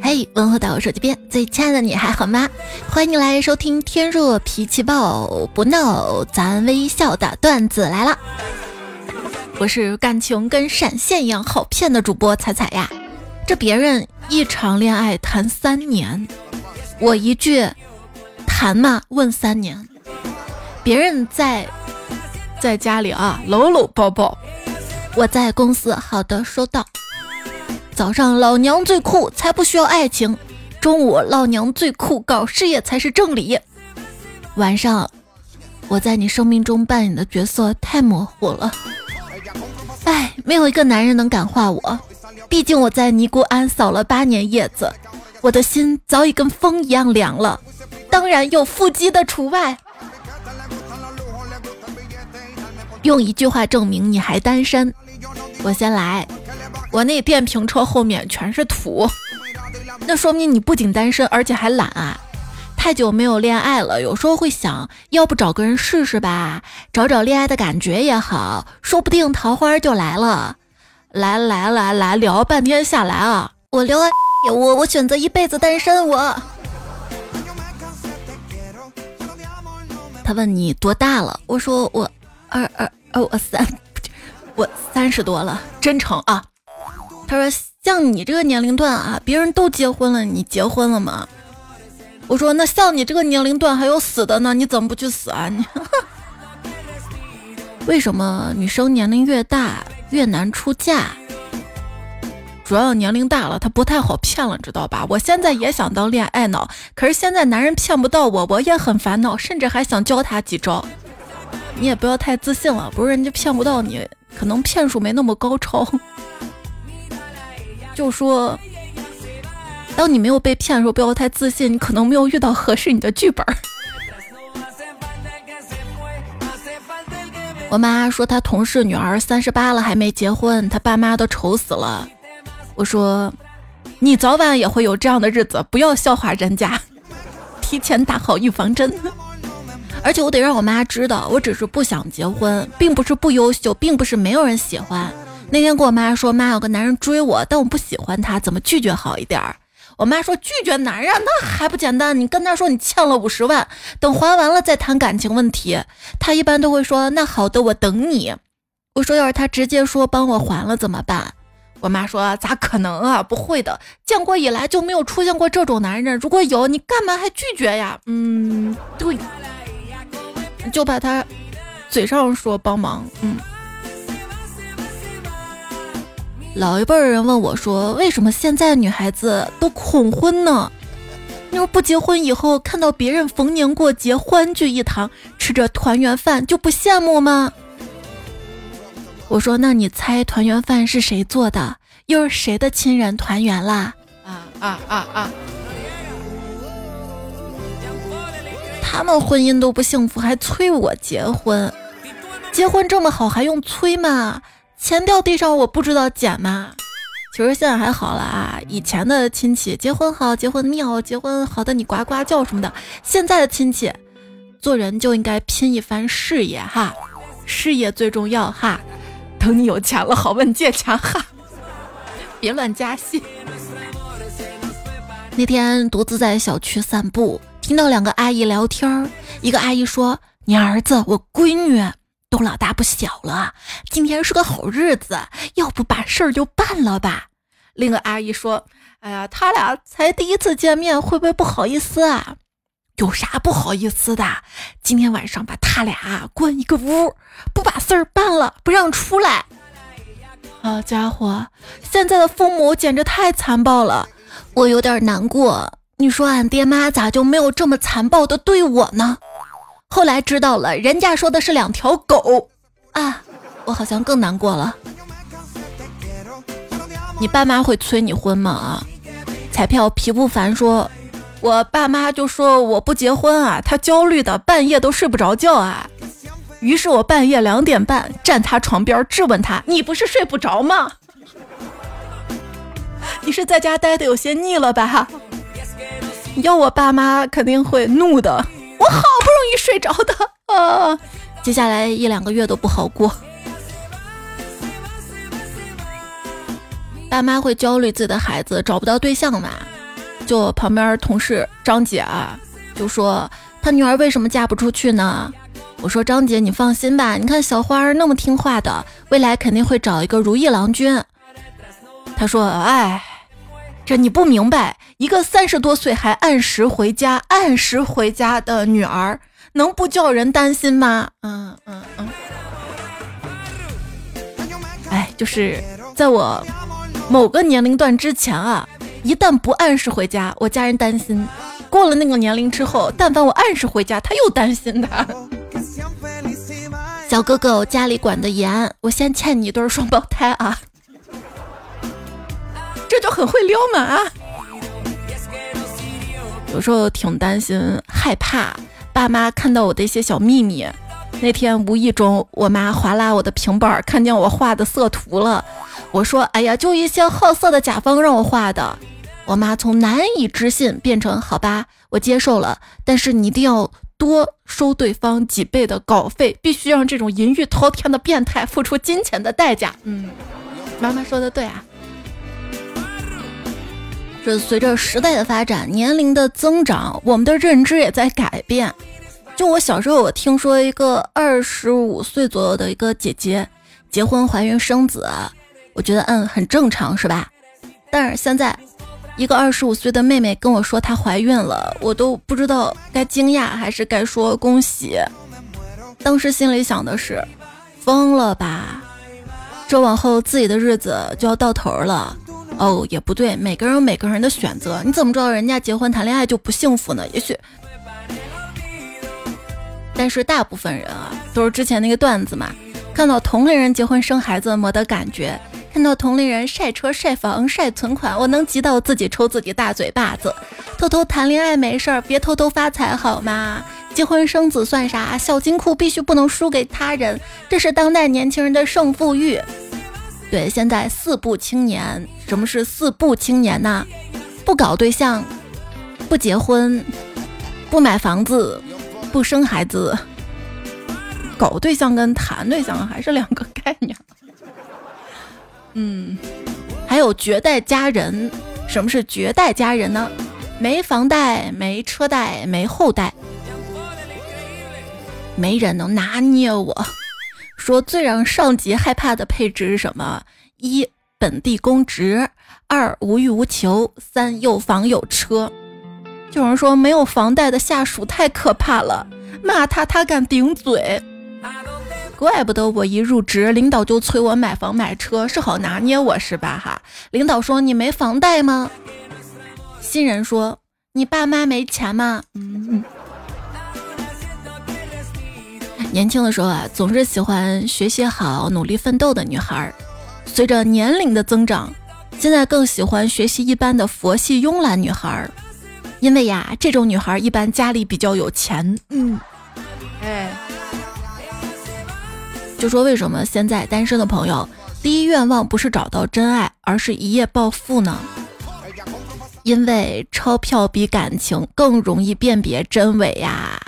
嘿，问候到我手机边最亲爱的你还好吗？欢迎你来收听天若脾气暴不闹，咱微笑的段子来了。我是感情跟闪现一样好骗的主播彩彩呀。这别人一场恋爱谈三年，我一句谈嘛问三年。别人在在家里啊搂搂抱抱，我在公司好的收到。早上老娘最酷，才不需要爱情；中午老娘最酷，搞事业才是正理。晚上我在你生命中扮演的角色太模糊了，哎，没有一个男人能感化我。毕竟我在尼姑庵扫了八年叶子，我的心早已跟风一样凉了。当然有腹肌的除外。用一句话证明你还单身，我先来。我那电瓶车后面全是土，那说明你不仅单身，而且还懒啊！太久没有恋爱了，有时候会想，要不找个人试试吧，找找恋爱的感觉也好，说不定桃花就来了。来来来来，聊半天下来啊，我聊啊，我我选择一辈子单身。我，他问你多大了？我说我二二二，我三，我三十多了，真诚啊。他说：“像你这个年龄段啊，别人都结婚了，你结婚了吗？”我说：“那像你这个年龄段还有死的呢，你怎么不去死啊？你 为什么女生年龄越大越难出嫁？主要年龄大了，她不太好骗了，知道吧？我现在也想当恋爱脑，可是现在男人骗不到我，我也很烦恼，甚至还想教他几招。你也不要太自信了，不是人家骗不到你，可能骗术没那么高超。”就说，当你没有被骗的时候，不要太自信，你可能没有遇到合适你的剧本。我妈说她同事女儿三十八了还没结婚，她爸妈都愁死了。我说，你早晚也会有这样的日子，不要笑话人家，提前打好预防针。而且我得让我妈知道，我只是不想结婚，并不是不优秀，并不是没有人喜欢。那天跟我妈说，妈有个男人追我，但我不喜欢他，怎么拒绝好一点儿？我妈说拒绝男人那还不简单？你跟他说你欠了五十万，等还完了再谈感情问题。他一般都会说那好的，我等你。我说要是他直接说帮我还了怎么办？我妈说咋可能啊？不会的，建国以来就没有出现过这种男人。如果有，你干嘛还拒绝呀？嗯，对，就怕他嘴上说帮忙，嗯。老一辈的人问我说：“为什么现在女孩子都恐婚呢？你说不结婚以后看到别人逢年过节欢聚一堂，吃着团圆饭就不羡慕吗？”我说：“那你猜团圆饭是谁做的？又是谁的亲人团圆啦？”啊啊啊啊！他们婚姻都不幸福，还催我结婚？结婚这么好，还用催吗？钱掉地上我不知道捡吗？其实现在还好了啊，以前的亲戚结婚好，结婚妙，结婚好的你呱呱叫什么的。现在的亲戚，做人就应该拼一番事业哈，事业最重要哈。等你有钱了，好问借钱哈，别乱加戏。那天独自在小区散步，听到两个阿姨聊天儿，一个阿姨说：“你儿子，我闺女。”都老大不小了，今天是个好日子，要不把事儿就办了吧？另一个阿姨说：“哎呀，他俩才第一次见面，会不会不好意思啊？有啥不好意思的？今天晚上把他俩关一个屋，不把事儿办了，不让出来。好家伙，现在的父母简直太残暴了，我有点难过。你说俺爹妈咋就没有这么残暴的对我呢？”后来知道了，人家说的是两条狗啊！我好像更难过了。你爸妈会催你婚吗？啊？彩票皮不凡说，我爸妈就说我不结婚啊，他焦虑的半夜都睡不着觉啊。于是我半夜两点半站他床边质问他：“你不是睡不着吗？你是在家待的有些腻了吧？”要我爸妈肯定会怒的。我好易睡着的啊，接下来一两个月都不好过。爸妈会焦虑自己的孩子找不到对象嘛？就旁边同事张姐啊，就说她女儿为什么嫁不出去呢？我说张姐，你放心吧，你看小花儿那么听话的，未来肯定会找一个如意郎君。她说，哎，这你不明白，一个三十多岁还按时回家、按时回家的女儿，能不叫人担心吗？嗯嗯嗯。哎，就是在我某个年龄段之前啊。一旦不按时回家，我家人担心；过了那个年龄之后，但凡我按时回家，他又担心他。小哥哥，我家里管得严，我先欠你一对双胞胎啊！这就很会撩嘛啊！有时候挺担心、害怕爸妈看到我的一些小秘密。那天无意中，我妈划拉我的平板，看见我画的色图了。我说：“哎呀，就一些好色的甲方让我画的。”我妈从难以置信变成好吧，我接受了，但是你一定要多收对方几倍的稿费，必须让这种淫欲滔天的变态付出金钱的代价。嗯，妈妈说的对啊。这随着时代的发展，年龄的增长，我们的认知也在改变。就我小时候，我听说一个二十五岁左右的一个姐姐结婚怀孕生子，我觉得嗯很正常，是吧？但是现在。一个二十五岁的妹妹跟我说她怀孕了，我都不知道该惊讶还是该说恭喜。当时心里想的是，疯了吧？这往后自己的日子就要到头了。哦，也不对，每个人有每个人的选择，你怎么知道人家结婚谈恋爱就不幸福呢？也许，但是大部分人啊，都是之前那个段子嘛，看到同龄人结婚生孩子没得感觉。看到同龄人晒车、晒房、晒存款，我能急到自己抽自己大嘴巴子。偷偷谈恋爱没事儿，别偷偷发财好吗？结婚生子算啥？小金库必须不能输给他人，这是当代年轻人的胜负欲。对，现在四不青年，什么是四不青年呢？不搞对象，不结婚，不买房子，不生孩子。搞对象跟谈对象还是两个概念。嗯，还有绝代佳人，什么是绝代佳人呢？没房贷，没车贷，没后代，没人能拿捏我。说最让上级害怕的配置是什么？一本地公职，二无欲无求，三有房有车。有人说没有房贷的下属太可怕了，骂他他敢顶嘴。怪不得我一入职，领导就催我买房买车，是好拿捏我是吧？哈，领导说你没房贷吗？新人说你爸妈没钱吗？嗯。年轻的时候啊，总是喜欢学习好、努力奋斗的女孩。随着年龄的增长，现在更喜欢学习一般的佛系慵懒女孩，因为呀，这种女孩一般家里比较有钱。嗯，哎。就说为什么现在单身的朋友第一愿望不是找到真爱，而是一夜暴富呢？因为钞票比感情更容易辨别真伪呀。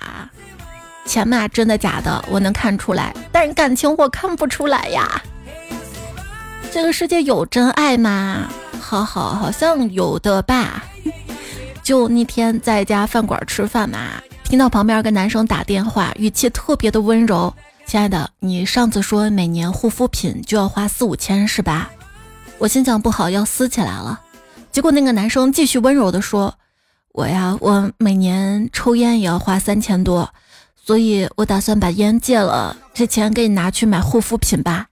钱嘛，真的假的我能看出来，但是感情我看不出来呀。这个世界有真爱吗？好好，好像有的吧。就那天在家饭馆吃饭嘛，听到旁边个男生打电话，语气特别的温柔。亲爱的，你上次说每年护肤品就要花四五千是吧？我心情不好要撕起来了。结果那个男生继续温柔的说：“我呀，我每年抽烟也要花三千多，所以我打算把烟戒了，这钱给你拿去买护肤品吧。”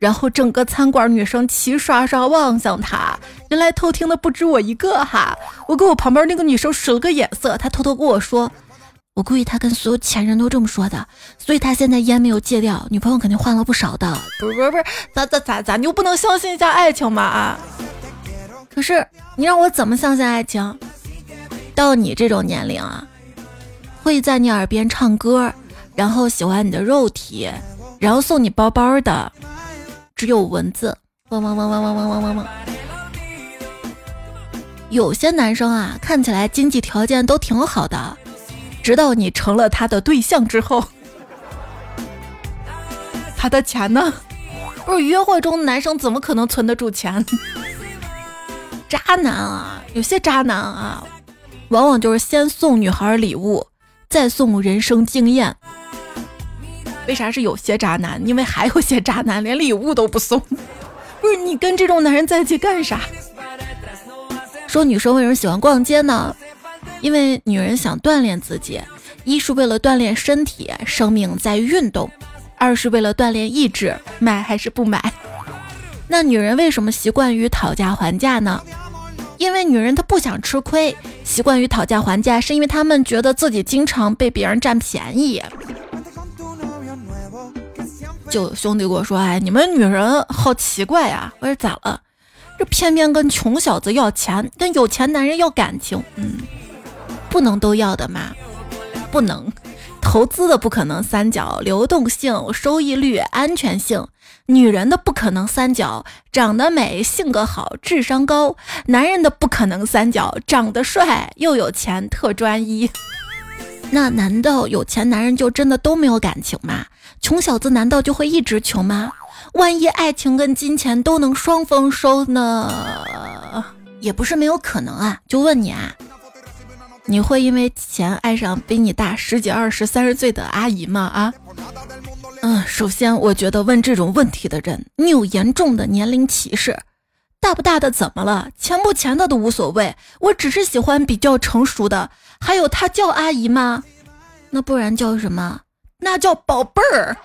然后整个餐馆女生齐刷刷望向他，原来偷听的不止我一个哈。我给我旁边那个女生使了个眼色，她偷偷跟我说。我估计他跟所有前任都这么说的，所以他现在烟没有戒掉，女朋友肯定换了不少的。不是不是不是，咋咋咋咋，你就不能相信一下爱情吗？啊！可是你让我怎么相信爱情？到你这种年龄啊，会在你耳边唱歌，然后喜欢你的肉体，然后送你包包的，只有蚊子。嗡嗡嗡嗡嗡嗡嗡嗡嗡。有些男生啊，看起来经济条件都挺好的。直到你成了他的对象之后，他的钱呢？不是约会中男生怎么可能存得住钱？渣男啊，有些渣男啊，往往就是先送女孩礼物，再送人生经验。为啥是有些渣男？因为还有些渣男连礼物都不送。不是你跟这种男人在一起干啥？说女生为什么喜欢逛街呢？因为女人想锻炼自己，一是为了锻炼身体，生命在于运动；二是为了锻炼意志，买还是不买？那女人为什么习惯于讨价还价呢？因为女人她不想吃亏，习惯于讨价还价，是因为她们觉得自己经常被别人占便宜。就兄弟跟我说：“哎，你们女人好奇怪呀！”我说：“咋了？这偏偏跟穷小子要钱，跟有钱男人要感情，嗯，不能都要的吗？不能，投资的不可能三角：流动性、收益率、安全性。女人的不可能三角：长得美、性格好、智商高；男人的不可能三角：长得帅、又有钱、特专一。那难道有钱男人就真的都没有感情吗？”穷小子难道就会一直穷吗？万一爱情跟金钱都能双丰收呢？也不是没有可能啊。就问你啊，你会因为钱爱上比你大十几、二十、三十岁的阿姨吗？啊？嗯，首先我觉得问这种问题的人，你有严重的年龄歧视。大不大的怎么了？钱不钱的都无所谓，我只是喜欢比较成熟的。还有他叫阿姨吗？那不然叫什么？那叫宝贝儿，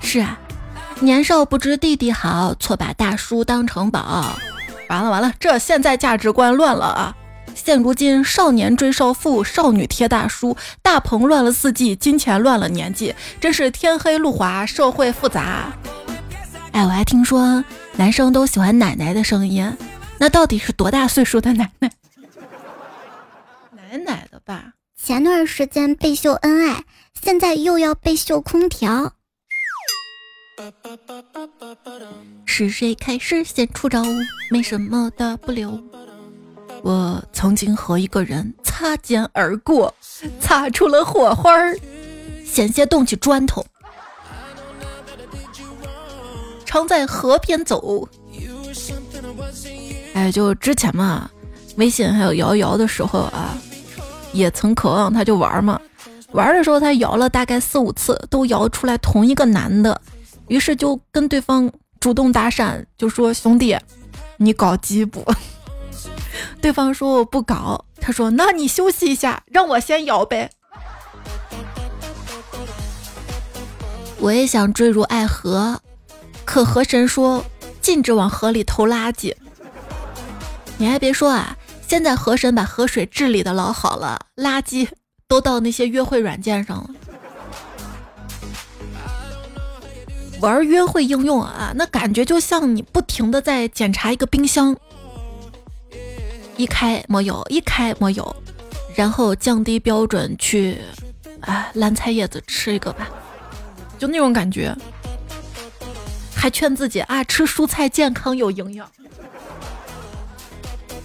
是啊，年少不知弟弟好，错把大叔当成宝。完了完了，这现在价值观乱了啊！现如今少年追少妇，少女贴大叔，大棚乱了四季，金钱乱了年纪，真是天黑路滑，社会复杂。哎，我还听说男生都喜欢奶奶的声音，那到底是多大岁数的奶奶？奶奶的吧。前段时间被秀恩爱，现在又要被秀空调。是谁开始先出招？没什么大不了。我曾经和一个人擦肩而过，擦出了火花儿，险些动起砖头。常在河边走。哎，就之前嘛，微信还有摇一摇的时候啊。也曾渴望他就玩嘛，玩的时候他摇了大概四五次，都摇出来同一个男的，于是就跟对方主动搭讪，就说兄弟，你搞基不？对方说我不搞，他说那你休息一下，让我先摇呗。我也想坠入爱河，可河神说禁止往河里投垃圾。你还别说啊。现在河神把河水治理的老好了，垃圾都到那些约会软件上了。玩约会应用啊，那感觉就像你不停的在检查一个冰箱，一开没有，一开没有，然后降低标准去，啊，蓝菜叶子吃一个吧，就那种感觉，还劝自己啊，吃蔬菜健康有营养。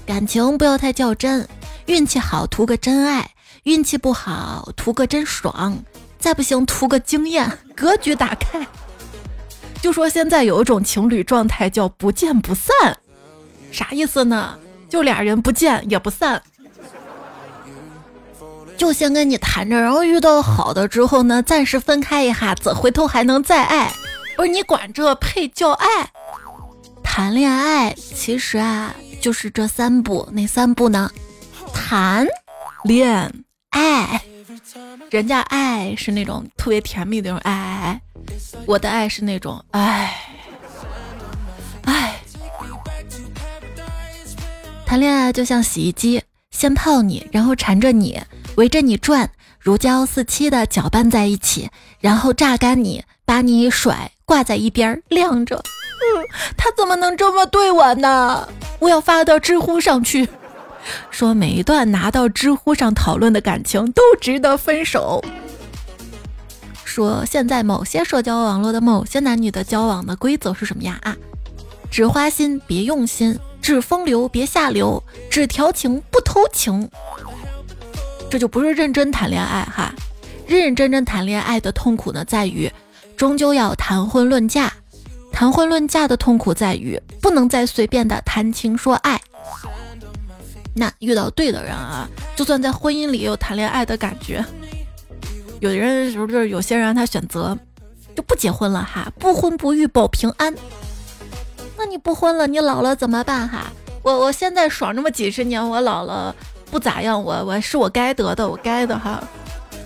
感情不要太较真，运气好图个真爱，运气不好图个真爽，再不行图个经验，格局打开。就说现在有一种情侣状态叫不见不散，啥意思呢？就俩人不见也不散，就先跟你谈着，然后遇到好的之后呢，暂时分开一下子，回头还能再爱。不是你管这配叫爱？谈恋爱其实啊。就是这三步，哪三步呢？谈恋爱，人家爱是那种特别甜蜜的那种爱爱爱，我的爱是那种爱谈恋爱就像洗衣机，先泡你，然后缠着你，围着你转，如胶似漆的搅拌在一起，然后榨干你，把你甩挂在一边晾着。嗯，他怎么能这么对我呢？我要发到知乎上去，说每一段拿到知乎上讨论的感情都值得分手。说现在某些社交网络的某些男女的交往的规则是什么呀？啊，只花心别用心，只风流别下流，只调情不偷情。这就不是认真谈恋爱哈，认认真真谈恋爱的痛苦呢，在于终究要谈婚论嫁。谈婚论嫁的痛苦在于不能再随便的谈情说爱。那遇到对的人啊，就算在婚姻里也有谈恋爱的感觉。有的人是不是有些人他选择就不结婚了哈，不婚不育保平安。那你不婚了，你老了怎么办哈？我我现在爽这么几十年，我老了不咋样，我我是我该得的，我该的哈。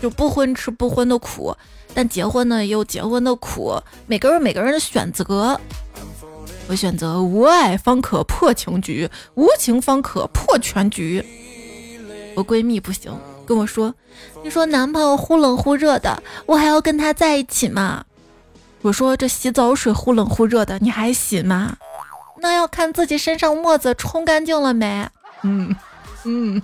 就不婚吃不婚的苦，但结婚呢也有结婚的苦。每个人每个人的选择，我选择无爱方可破情局，无情方可破全局。我闺蜜不行，跟我说：“你说男朋友忽冷忽热的，我还要跟他在一起吗？”我说：“这洗澡水忽冷忽热的，你还洗吗？那要看自己身上沫子冲干净了没。”嗯嗯。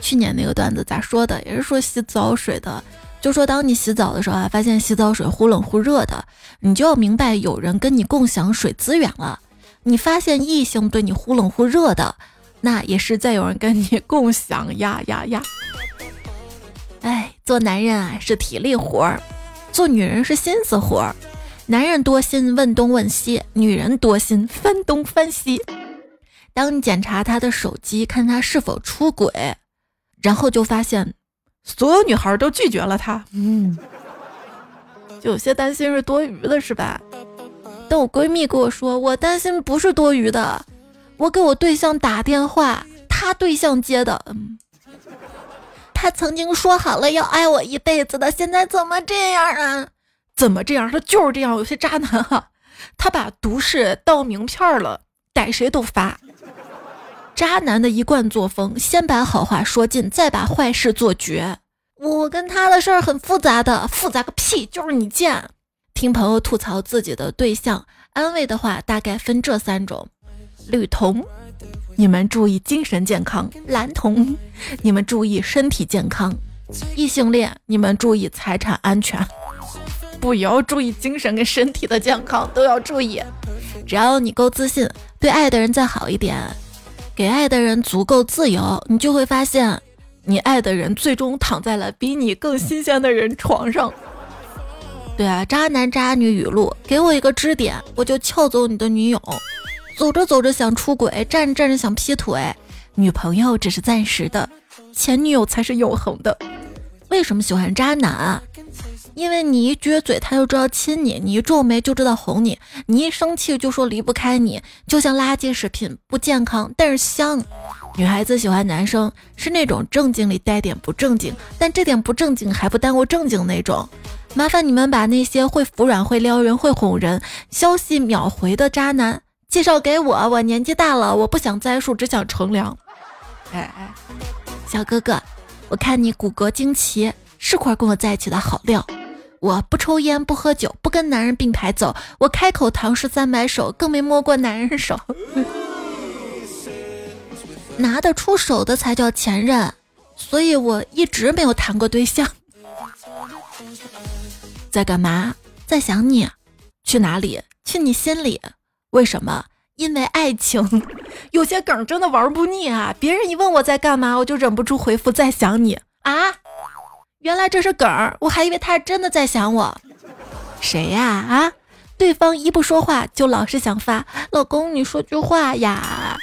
去年那个段子咋说的？也是说洗澡水的，就说当你洗澡的时候啊，发现洗澡水忽冷忽热的，你就要明白有人跟你共享水资源了。你发现异性对你忽冷忽热的，那也是在有人跟你共享呀呀呀！哎，做男人啊是体力活儿，做女人是心思活儿。男人多心问东问西，女人多心翻东翻西。当你检查他的手机，看他是否出轨。然后就发现，所有女孩都拒绝了他。嗯，就有些担心是多余的，是吧？但我闺蜜跟我说，我担心不是多余的。我给我对象打电话，他对象接的。嗯，他曾经说好了要爱我一辈子的，现在怎么这样啊？怎么这样？他就是这样。有些渣男哈，他把毒誓当名片了，逮谁都发。渣男的一贯作风，先把好话说尽，再把坏事做绝。我跟他的事儿很复杂的，复杂个屁，就是你贱。听朋友吐槽自己的对象，安慰的话大概分这三种：绿童，你们注意精神健康；蓝童，你们注意身体健康；异性恋，你们注意财产安全。不也要注意精神跟身体的健康，都要注意。只要你够自信，对爱的人再好一点。给爱的人足够自由，你就会发现，你爱的人最终躺在了比你更新鲜的人床上。对啊，渣男渣女语录，给我一个支点，我就撬走你的女友。走着走着想出轨，站着站着想劈腿，女朋友只是暂时的，前女友才是永恒的。为什么喜欢渣男啊？因为你一撅嘴，他就知道亲你；你一皱眉，就知道哄你；你一生气，就说离不开你，就像垃圾食品，不健康，但是香。女孩子喜欢男生，是那种正经里带点不正经，但这点不正经还不耽误正经那种。麻烦你们把那些会服软、会撩人、会哄人、消息秒回的渣男介绍给我。我年纪大了，我不想栽树，只想乘凉。哎哎，小哥哥，我看你骨骼惊奇，是块跟我在一起的好料。我不抽烟，不喝酒，不跟男人并排走。我开口唐诗三百首，更没摸过男人手。拿得出手的才叫前任，所以我一直没有谈过对象。在干嘛？在想你。去哪里？去你心里。为什么？因为爱情。有些梗真的玩不腻啊！别人一问我在干嘛，我就忍不住回复在想你啊。原来这是梗儿，我还以为他真的在想我。谁呀？啊！对方一不说话就老是想发老公，你说句话呀。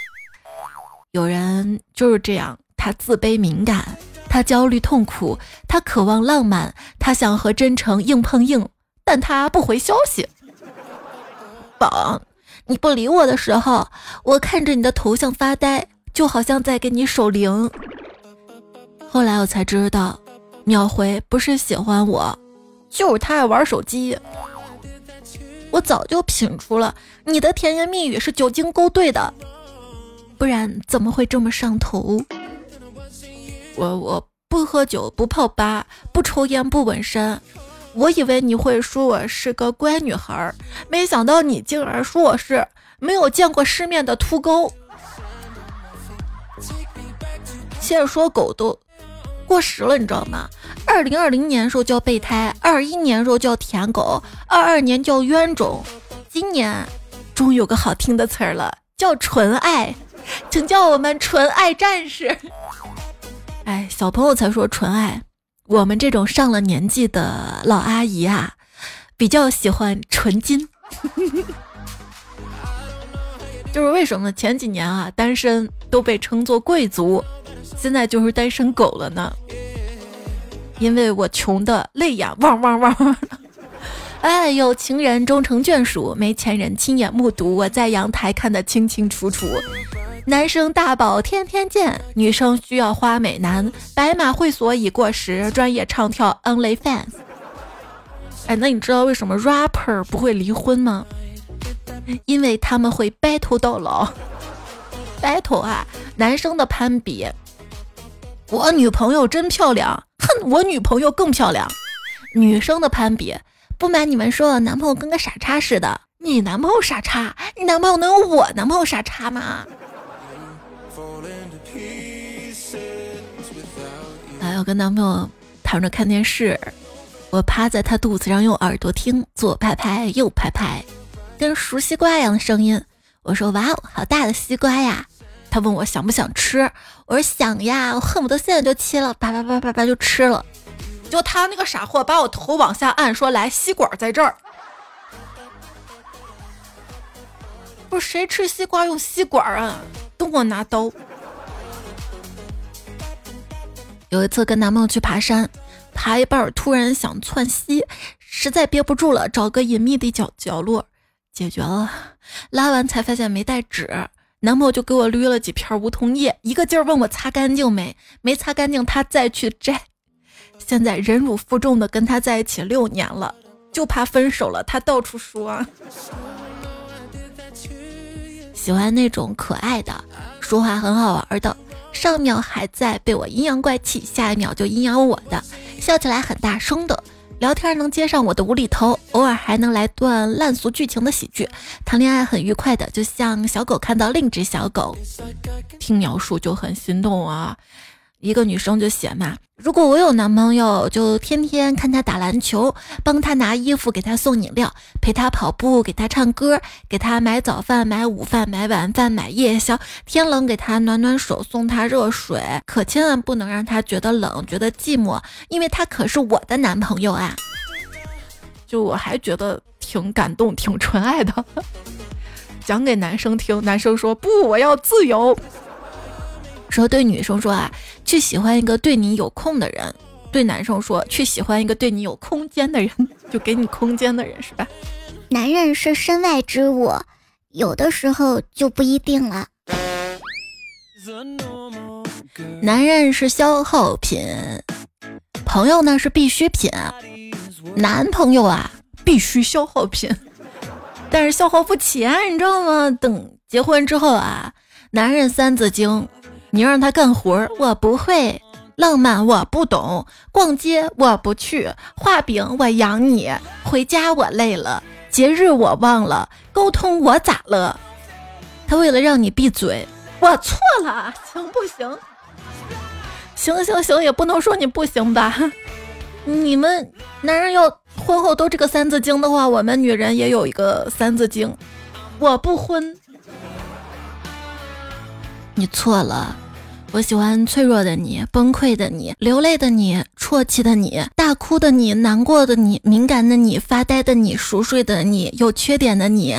有人就是这样，他自卑敏感，他焦虑痛苦，他渴望浪漫，他想和真诚硬碰硬，但他不回消息。宝，你不理我的时候，我看着你的头像发呆，就好像在给你守灵。后来我才知道。秒回不是喜欢我，就是他爱玩手机。我早就品出了你的甜言蜜语是酒精勾兑的，不然怎么会这么上头？我我不喝酒，不泡吧，不抽烟，不纹身。我以为你会说我是个乖女孩儿，没想到你竟然说我是没有见过世面的秃狗。现在说狗都。过时了，你知道吗？二零二零年时候叫备胎，二一年时候叫舔狗，二二年叫冤种，今年终于有个好听的词儿了，叫纯爱，请叫我们纯爱战士。哎，小朋友才说纯爱，我们这种上了年纪的老阿姨啊，比较喜欢纯金。就是为什么前几年啊单身都被称作贵族，现在就是单身狗了呢？因为我穷的泪眼汪汪汪！哎，有情人终成眷属，没钱人亲眼目睹，我在阳台看得清清楚楚。男生大宝天天见，女生需要花美男。白马会所已过时，专业唱跳 Only Fans。哎，那你知道为什么 rapper 不会离婚吗？因为他们会 battle 到老。battle 啊，男生的攀比。我女朋友真漂亮，哼，我女朋友更漂亮。女生的攀比，不瞒你们说，男朋友跟个傻叉似的。你男朋友傻叉？你男朋友能有我男朋友傻叉吗？还要跟男朋友躺着看电视，我趴在他肚子上用耳朵听，左拍拍右拍拍，跟熟西瓜一样的声音。我说：“哇哦，好大的西瓜呀！”他问我想不想吃，我说想呀，我恨不得现在就切了，叭叭叭叭叭就吃了。就他那个傻货把我头往下按，说：“来，吸管在这儿。”不是谁吃西瓜用吸管啊？都给我拿刀。有一次跟男朋友去爬山，爬一半突然想窜稀，实在憋不住了，找个隐秘的角角落解决了。拉完才发现没带纸，男朋友就给我捋了几片梧桐叶，一个劲儿问我擦干净没，没擦干净他再去摘。现在忍辱负重的跟他在一起六年了，就怕分手了，他到处说。喜欢那种可爱的，说话很好玩的。上秒还在被我阴阳怪气，下一秒就阴阳我的，笑起来很大声的，聊天能接上我的无厘头，偶尔还能来段烂俗剧情的喜剧，谈恋爱很愉快的，就像小狗看到另一只小狗，听描述就很心动啊。一个女生就写嘛，如果我有男朋友，就天天看他打篮球，帮他拿衣服，给他送饮料，陪他跑步，给他唱歌，给他买早饭、买午饭、买晚饭、买夜宵，天冷给他暖暖手，送他热水，可千万不能让他觉得冷，觉得寂寞，因为他可是我的男朋友啊！就我还觉得挺感动，挺纯爱的，讲给男生听，男生说不，我要自由。说对女生说啊，去喜欢一个对你有空的人；对男生说，去喜欢一个对你有空间的人，就给你空间的人，是吧？男人是身外之物，有的时候就不一定了。男人是消耗品，朋友呢是必需品，男朋友啊必须消耗品，但是消耗不起啊，你知道吗？等结婚之后啊，男人三字经。你让他干活，我不会；浪漫我不懂；逛街我不去；画饼我养你；回家我累了；节日我忘了；沟通我咋了？他为了让你闭嘴，我错了，行不行？行行行，也不能说你不行吧？你们男人要婚后都这个三字经的话，我们女人也有一个三字经：我不婚。你错了。我喜欢脆弱的你，崩溃的你，流泪的你，啜泣的你，大哭的你，难过的你，敏感的你，发呆的你，熟睡的你，有缺点的你。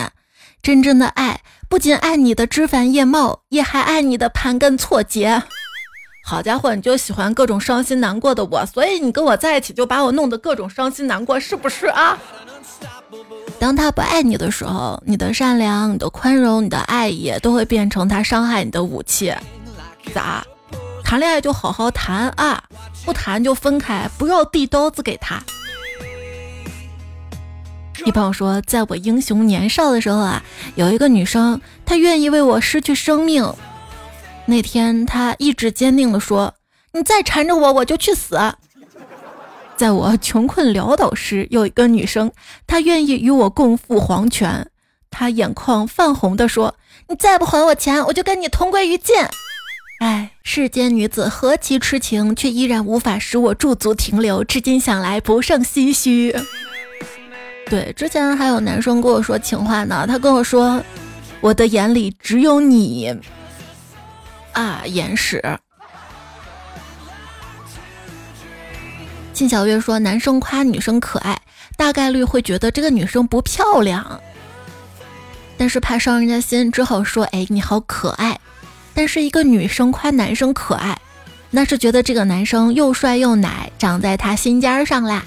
真正的爱不仅爱你的枝繁叶茂，也还爱你的盘根错节。好家伙，你就喜欢各种伤心难过的我，所以你跟我在一起就把我弄得各种伤心难过，是不是啊？当他不爱你的时候，你的善良、你的宽容、你的爱意都会变成他伤害你的武器。咋？谈恋爱就好好谈啊，不谈就分开，不要递刀子给他。一朋友说，在我英雄年少的时候啊，有一个女生，她愿意为我失去生命。那天，她意志坚定地说：“你再缠着我，我就去死。”在我穷困潦倒时，有一个女生，她愿意与我共赴黄泉。她眼眶泛红地说：“你再不还我钱，我就跟你同归于尽。”哎，世间女子何其痴情，却依然无法使我驻足停留。至今想来，不胜唏嘘。对，之前还有男生跟我说情话呢，他跟我说：“我的眼里只有你。”啊，眼屎。靳小月说：“男生夸女生可爱，大概率会觉得这个女生不漂亮，但是怕伤人家心，只好说：“哎，你好可爱。”但是一个女生夸男生可爱，那是觉得这个男生又帅又奶，长在他心尖上啦。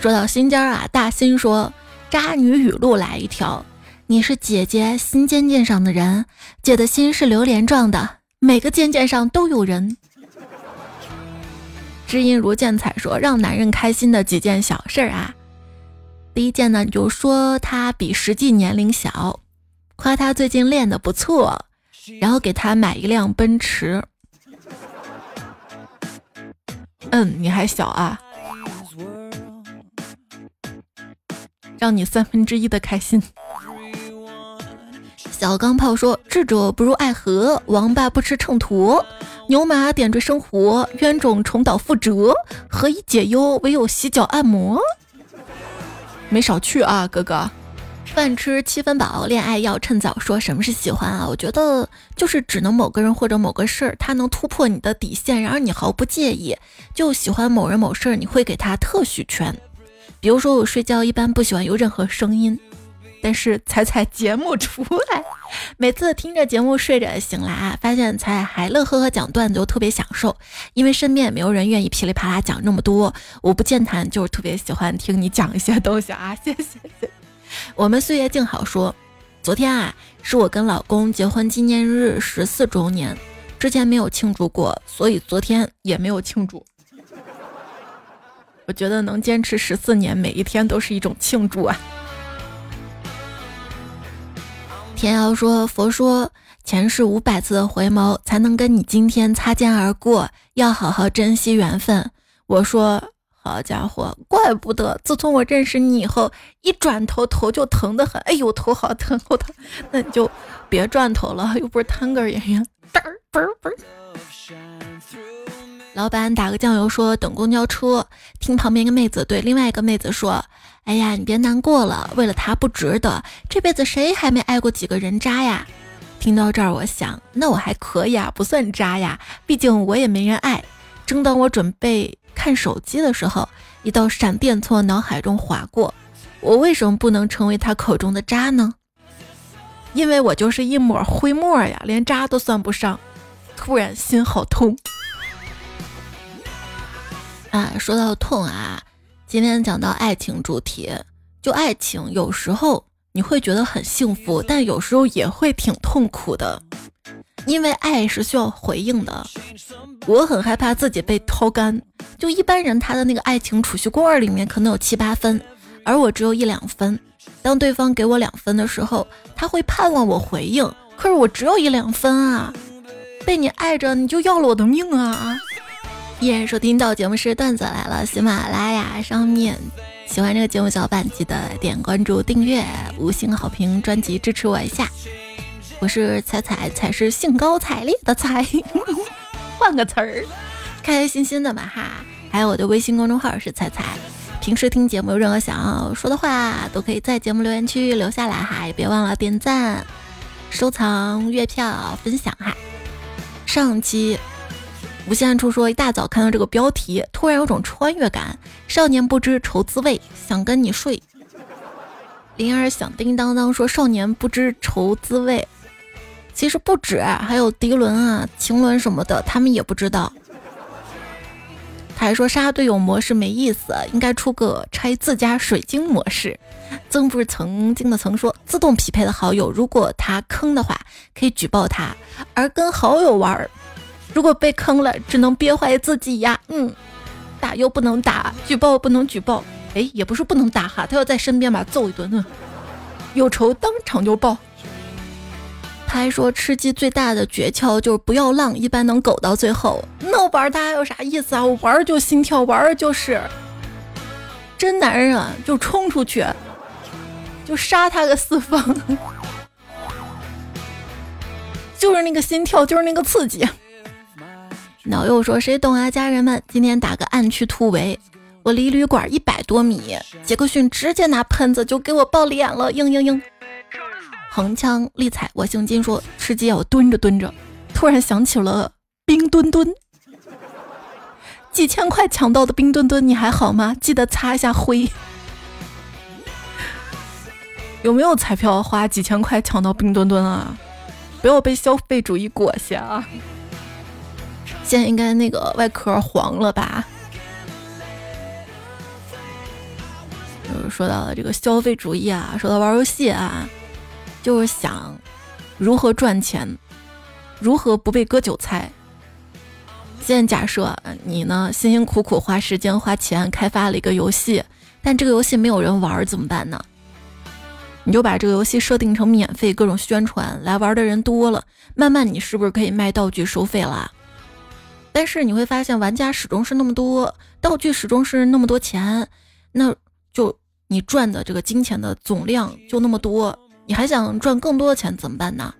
说到心尖啊，大新说：“渣女语录来一条，你是姐姐心尖尖上的人，姐的心是榴莲状的，每个尖尖上都有人。”知音如见彩说：“让男人开心的几件小事儿啊，第一件呢，就说他比实际年龄小，夸他最近练得不错。”然后给他买一辆奔驰。嗯，你还小啊，让你三分之一的开心。小钢炮说：“智者不入爱河，王八不吃秤砣，牛马点缀生活，冤种重蹈覆辙，何以解忧？唯有洗脚按摩。”没少去啊，哥哥。饭吃七分饱，恋爱要趁早。说什么是喜欢啊？我觉得就是只能某个人或者某个事儿，他能突破你的底线，然而你毫不介意，就喜欢某人某事儿，你会给他特许权。比如说我睡觉一般不喜欢有任何声音，但是彩彩节目出来，每次听着节目睡着醒来啊，发现彩还乐呵呵讲段子，就特别享受。因为身边也没有人愿意噼里啪啦讲那么多，我不健谈，就是特别喜欢听你讲一些东西啊，谢谢谢。我们岁月静好说，昨天啊是我跟老公结婚纪念日十四周年，之前没有庆祝过，所以昨天也没有庆祝。我觉得能坚持十四年，每一天都是一种庆祝啊。天瑶说，佛说前世五百次的回眸才能跟你今天擦肩而过，要好好珍惜缘分。我说。好家伙，怪不得自从我认识你以后，一转头头就疼得很。哎呦，头好疼，好疼！那你就别转头了，又不是探戈演员。嘚儿嘣儿嘣儿。老板打个酱油说等公交车，听旁边一个妹子对另外一个妹子说：“哎呀，你别难过了，为了他不值得。这辈子谁还没爱过几个人渣呀？”听到这儿，我想，那我还可以啊，不算渣呀，毕竟我也没人爱。正当我准备。看手机的时候，一道闪电从我脑海中划过：我为什么不能成为他口中的渣呢？因为我就是一抹灰沫呀，连渣都算不上。突然心好痛啊！说到痛啊，今天讲到爱情主题，就爱情，有时候你会觉得很幸福，但有时候也会挺痛苦的。因为爱是需要回应的，我很害怕自己被掏干。就一般人他的那个爱情储蓄罐里面可能有七八分，而我只有一两分。当对方给我两分的时候，他会盼望我回应，可是我只有一两分啊！被你爱着，你就要了我的命啊！依然收听到节目是段子来了，喜马拉雅上面喜欢这个节目小伙伴记得点关注、订阅、五星好评、专辑支持我一下。我是彩彩，彩是兴高采烈的彩，换个词儿，开开心心的嘛哈。还有我的微信公众号是彩彩，平时听节目有任何想要说的话，都可以在节目留言区留下来哈，也别忘了点赞、收藏、月票、分享哈。上期无限处说，一大早看到这个标题，突然有种穿越感。少年不知愁滋味，想跟你睡。铃儿响叮当当说，少年不知愁滋味。其实不止，还有迪伦啊、晴伦什么的，他们也不知道。他还说杀队友模式没意思，应该出个拆自家水晶模式。曾不是曾经的曾说，自动匹配的好友，如果他坑的话，可以举报他；而跟好友玩，如果被坑了，只能憋坏自己呀。嗯，打又不能打，举报不能举报。哎，也不是不能打哈，他要在身边把揍一顿，有仇当场就报。他还说，吃鸡最大的诀窍就是不要浪，一般能苟到最后。那我玩他有啥意思啊？我玩就心跳，玩就是真男人啊，就冲出去，就杀他个四方，就是那个心跳，就是那个刺激。脑又说，谁懂啊？家人们，今天打个暗区突围，我离旅馆一百多米，杰克逊直接拿喷子就给我爆脸了，嘤嘤嘤。横枪立彩，我姓金，说吃鸡要蹲着蹲着，突然想起了冰墩墩，几千块抢到的冰墩墩，你还好吗？记得擦一下灰。有没有彩票花几千块抢到冰墩墩啊？不要被消费主义裹挟啊！现在应该那个外壳黄了吧？就是说到了这个消费主义啊，说到玩游戏啊，就是想如何赚钱，如何不被割韭菜。现在假设你呢辛辛苦苦花时间花钱开发了一个游戏，但这个游戏没有人玩怎么办呢？你就把这个游戏设定成免费，各种宣传，来玩的人多了，慢慢你是不是可以卖道具收费啦？但是你会发现玩家始终是那么多，道具始终是那么多钱，那就你赚的这个金钱的总量就那么多，你还想赚更多的钱怎么办呢？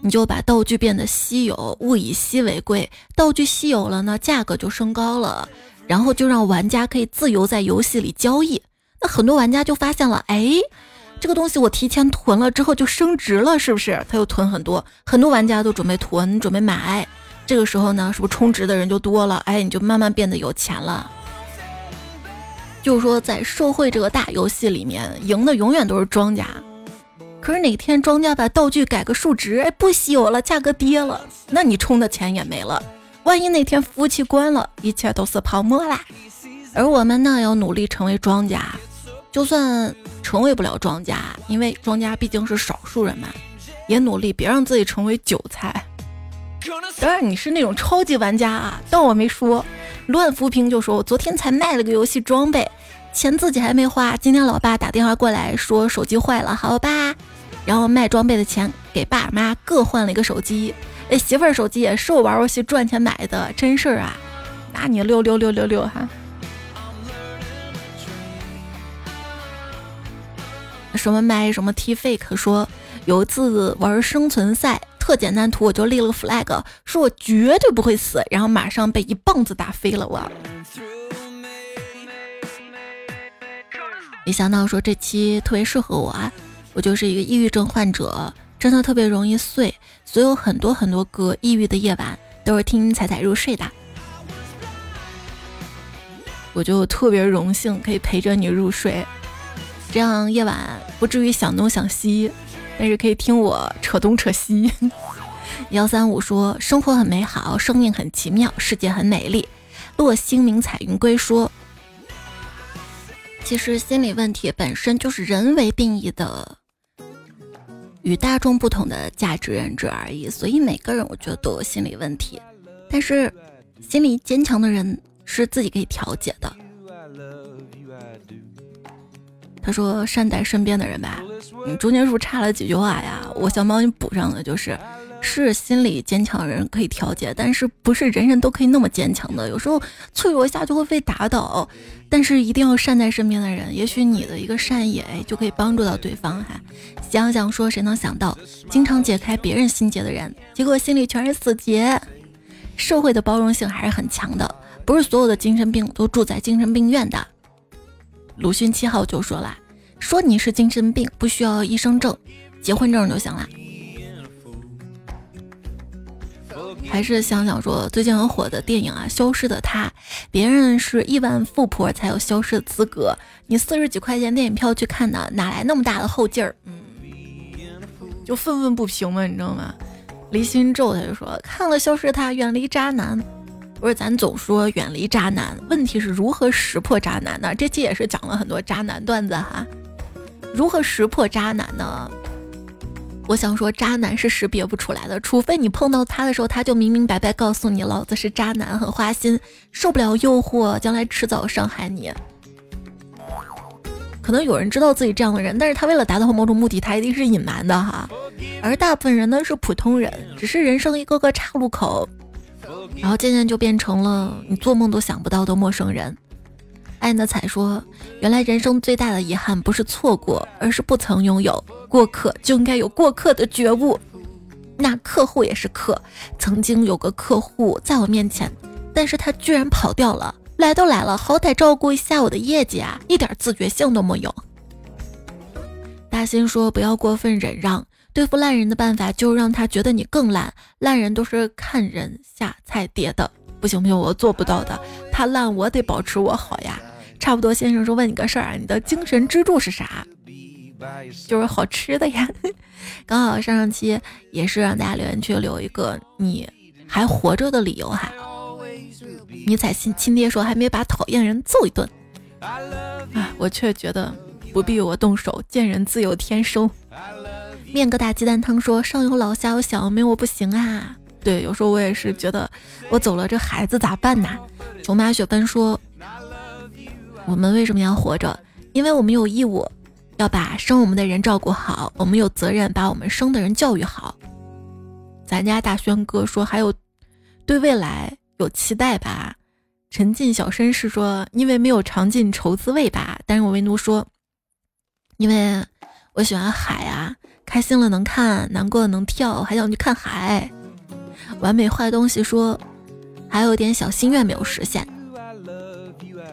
你就把道具变得稀有，物以稀为贵，道具稀有了呢，价格就升高了，然后就让玩家可以自由在游戏里交易。那很多玩家就发现了，哎，这个东西我提前囤了之后就升值了，是不是？他又囤很多，很多玩家都准备囤，准备买。这个时候呢，是不是充值的人就多了？哎，你就慢慢变得有钱了。就是说，在社会这个大游戏里面，赢的永远都是庄家。可是哪天庄家把道具改个数值，哎，不稀有了，价格跌了，那你充的钱也没了。万一哪天服务器关了，一切都是泡沫啦。而我们呢，要努力成为庄家。就算成为不了庄家，因为庄家毕竟是少数人嘛，也努力别让自己成为韭菜。当然你是那种超级玩家啊，当我没说。乱扶贫就说，我昨天才卖了个游戏装备，钱自己还没花。今天老爸打电话过来说手机坏了，好吧，然后卖装备的钱给爸妈各换了一个手机。哎，媳妇儿手机也是我玩游戏赚钱买的，真事儿啊。那你六六六六六哈。什么麦什么 T fake 说有一次玩生存赛特简单图我就立了个 flag 说我绝对不会死，然后马上被一棒子打飞了我。没想到说这期特别适合我啊，我就是一个抑郁症患者，真的特别容易碎，所以有很多很多个抑郁的夜晚都是听彩彩入睡的。我就特别荣幸可以陪着你入睡。这样夜晚不至于想东想西，但是可以听我扯东扯西。幺三五说：“生活很美好，生命很奇妙，世界很美丽。”落星明彩云归说：“其实心理问题本身就是人为定义的，与大众不同的价值认知而已。所以每个人我觉得都有心理问题，但是心理坚强的人是自己可以调节的。”他说：“善待身边的人吧。”你中间是不是差了几句话呀？我想帮你补上的就是：是心理坚强的人可以调节，但是不是人人都可以那么坚强的。有时候脆弱一下就会被打倒，但是一定要善待身边的人。也许你的一个善意，哎，就可以帮助到对方哈。想想说，谁能想到，经常解开别人心结的人，结果心里全是死结。社会的包容性还是很强的，不是所有的精神病都住在精神病院的。鲁迅七号就说了：“说你是精神病，不需要医生证，结婚证就行了。”还是想想说，最近很火的电影啊，《消失的她》，别人是亿万富婆才有消失的资格，你四十几块钱电影票去看的，哪来那么大的后劲儿？嗯，就愤愤不平嘛，你知道吗？离心咒他就说：“看了《消失的她》，远离渣男。”不是咱总说远离渣男，问题是如何识破渣男呢？这期也是讲了很多渣男段子哈。如何识破渣男呢？我想说，渣男是识别不出来的，除非你碰到他的时候，他就明明白白告诉你，老子是渣男，很花心，受不了诱惑，将来迟早伤害你。可能有人知道自己这样的人，但是他为了达到某种目的，他一定是隐瞒的哈。而大部分人呢是普通人，只是人生一个个岔路口。然后渐渐就变成了你做梦都想不到的陌生人。爱的彩说：“原来人生最大的遗憾不是错过，而是不曾拥有。过客就应该有过客的觉悟。那客户也是客，曾经有个客户在我面前，但是他居然跑掉了。来都来了，好歹照顾一下我的业绩啊，一点自觉性都没有。”大新说：“不要过分忍让。”对付烂人的办法就是让他觉得你更烂。烂人都是看人下菜碟的，不行不行，我做不到的。他烂，我得保持我好呀。差不多先生说问你个事儿啊，你的精神支柱是啥？就是好吃的呀。刚好上上期也是让大家留言区留一个你还活着的理由哈。迷彩亲亲爹说还没把讨厌人揍一顿，啊，我却觉得不必我动手，见人自有天收。面疙瘩鸡蛋汤说上有老下有小，没我不行啊。对，有时候我也是觉得我走了，这孩子咋办呢？琼妈雪芬说，我们为什么要活着？因为我们有义务要把生我们的人照顾好，我们有责任把我们生的人教育好。咱家大轩哥说还有对未来。有期待吧，沉浸小绅士说：“因为没有尝尽愁滋味吧。”但是我唯独说：“因为我喜欢海啊，开心了能看，难过了能跳，还想去看海。”完美坏东西说：“还有点小心愿没有实现。”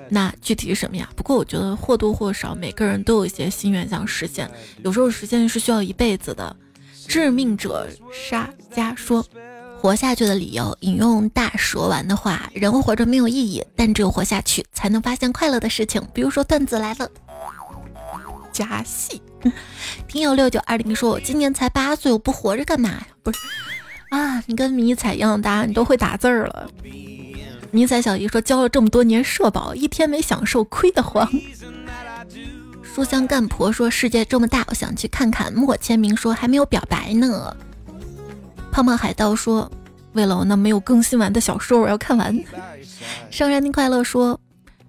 那具体是什么呀？不过我觉得或多或少每个人都有一些心愿想实现，有时候实现是需要一辈子的。致命者沙加说。活下去的理由，引用大蛇丸的话：人活着没有意义，但只有活下去才能发现快乐的事情。比如说段子来了，加戏。听友六九二零说：“我今年才八岁，我不活着干嘛呀？”不是啊，你跟迷彩一样大，你都会打字儿了。迷彩小姨说：“交了这么多年社保，一天没享受，亏得慌。”书香干婆说：“世界这么大，我想去看看。”莫签名说：“还没有表白呢。”胖胖海盗说：“为了我那没有更新完的小说，我要看完。”上山听快乐说：“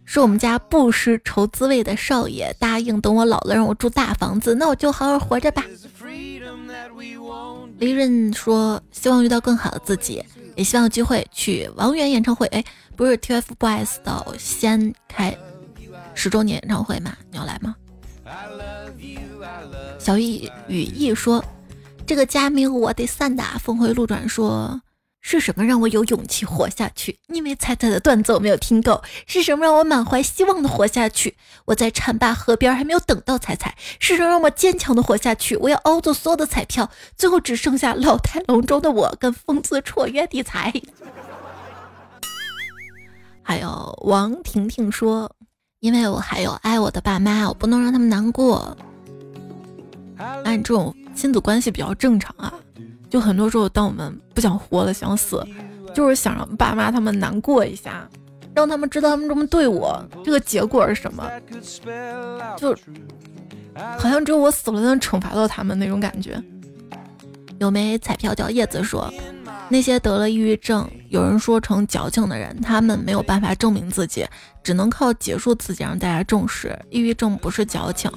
是我们家不识愁滋味的少爷答应等我老了让我住大房子，那我就好好活着吧。”李润说：“希望遇到更好的自己，也希望有机会去王源演唱会。哎，不是 TFBOYS 到西安开十周年演唱会吗？你要来吗？”小雨雨意说。这个家没有我得散的。峰回路转说，是什么让我有勇气活下去？因为彩彩的段子我没有听够。是什么让我满怀希望的活下去？我在浐灞河边还没有等到彩彩。是什么让我坚强的活下去？我要熬走所有的彩票，最后只剩下老态龙钟的我跟风姿绰约的彩。还有王婷婷说，因为我还有爱我的爸妈，我不能让他们难过。按这种。亲子关系比较正常啊，就很多时候，当我们不想活了、想死，就是想让爸妈他们难过一下，让他们知道他们这么对我，这个结果是什么？就好像只有我死了才能惩罚到他们那种感觉。有枚彩票叫叶子说。那些得了抑郁症，有人说成矫情的人，他们没有办法证明自己，只能靠结束自己让大家重视。抑郁症不是矫情。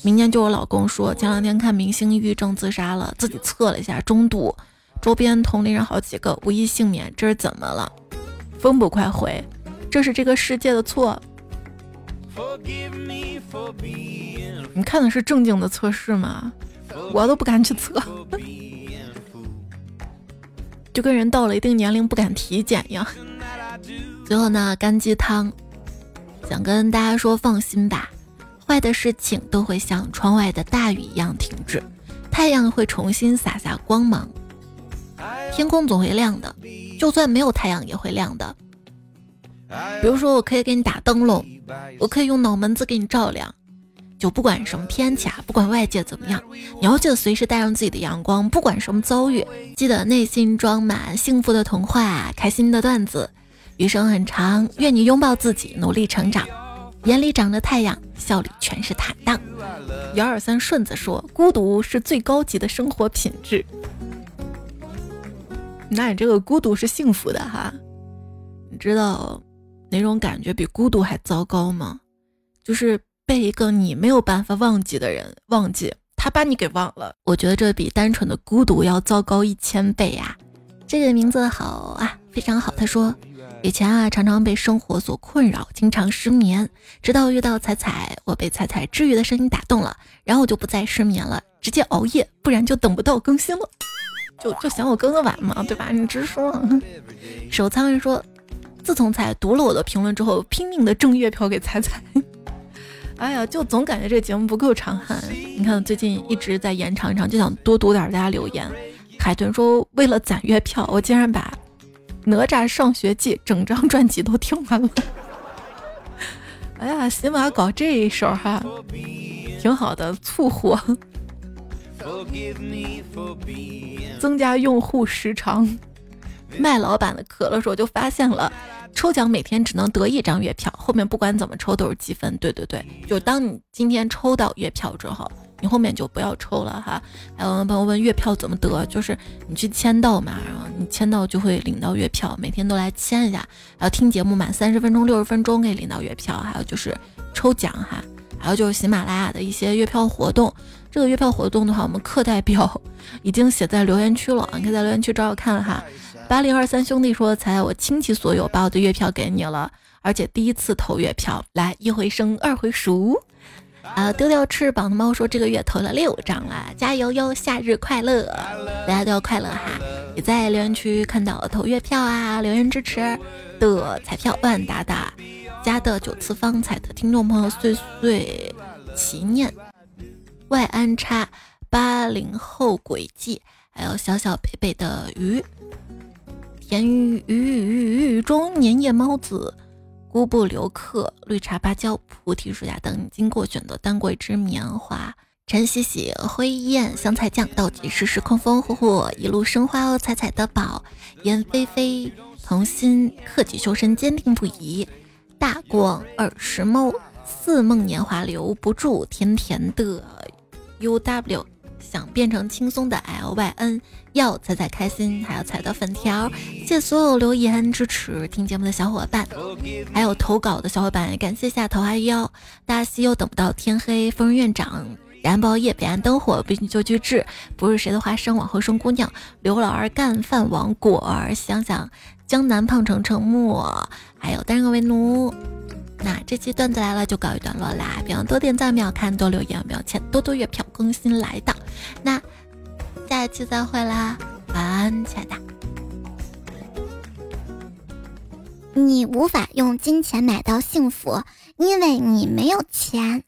明年就我老公说，前两天看明星抑郁症自杀了，自己测了一下中度，周边同龄人好几个无一幸免，这是怎么了？风不快回，这是这个世界的错。你看的是正经的测试吗？我都不敢去测。就跟人到了一定年龄不敢体检一样。最后呢，干鸡汤，想跟大家说，放心吧，坏的事情都会像窗外的大雨一样停止，太阳会重新洒下光芒，天空总会亮的，就算没有太阳也会亮的。比如说，我可以给你打灯笼，我可以用脑门子给你照亮。就不管什么天气啊，不管外界怎么样，你要记得随时带上自己的阳光。不管什么遭遇，记得内心装满幸福的童话、开心的段子。余生很长，愿你拥抱自己，努力成长。眼里长着太阳，笑里全是坦荡。幺二三顺子说：“孤独是最高级的生活品质。”那你这个孤独是幸福的哈？你知道哪种感觉比孤独还糟糕吗？就是。被一个你没有办法忘记的人忘记，他把你给忘了。我觉得这比单纯的孤独要糟糕一千倍呀！这个名字好啊，非常好。他说，以前啊常常被生活所困扰，经常失眠，直到遇到彩彩，我被彩彩治愈的声音打动了，然后我就不再失眠了，直接熬夜，不然就等不到更新了。就就嫌我更的晚嘛，对吧？你直说。守仓人说，自从彩读了我的评论之后，拼命的挣月票给彩彩。哎呀，就总感觉这个节目不够长哈。你看最近一直在延长一长，就想多读点大家留言。海豚说，为了攒月票，我竟然把《哪吒上学记》整张专辑都听完了。哎呀，喜马搞这一手哈，挺好的，促活，增加用户时长。麦老板的可乐时候，就发现了，抽奖每天只能得一张月票，后面不管怎么抽都是积分。对对对，就当你今天抽到月票之后，你后面就不要抽了哈。还有朋友问月票怎么得，就是你去签到嘛，然后你签到就会领到月票，每天都来签一下。还有听节目满三十分钟、六十分钟可以领到月票。还有就是抽奖哈，还有就是喜马拉雅的一些月票活动。这个月票活动的话，我们课代表已经写在留言区了，你可以在留言区找找看哈。八零二三兄弟说：“才我倾其所有把我的月票给你了，而且第一次投月票，来一回生二回熟。”啊，丢掉翅膀的猫说：“这个月投了六张了，加油哟！夏日快乐，大家都要快乐哈！也在留言区看到投月票啊，留言支持的彩票万达达加的九次方彩的听众朋友岁岁祈念外安插八零后轨迹，还有小小北北的鱼。”甜鱼鱼鱼鱼中年夜猫子，孤不留客，绿茶芭蕉，菩提树下等经过选择丹桂之棉花，陈喜喜灰雁香菜酱，倒计时时空风火火，一路生花哦彩彩的宝，燕飞飞童心克己修身坚定不移，大光二十猫似梦年华留不住，甜甜的 U W。想变成轻松的 L Y N，要踩踩开心，还要踩到粉条。谢谢所有留言支持听节目的小伙伴，还有投稿的小伙伴，感谢下头还有大西又等不到天黑，疯人院长，燃爆夜彼岸灯火，必须就去治，不是谁的花生，往后生姑娘，刘老二干饭王果儿，想想江南胖成成沫，还有单人为奴。那这期段子来了就告一段落啦，别忘多点赞、秒看、多留言、秒钱、多多月票更新来的。那下一期再会啦，晚安，亲爱的。你无法用金钱买到幸福，因为你没有钱。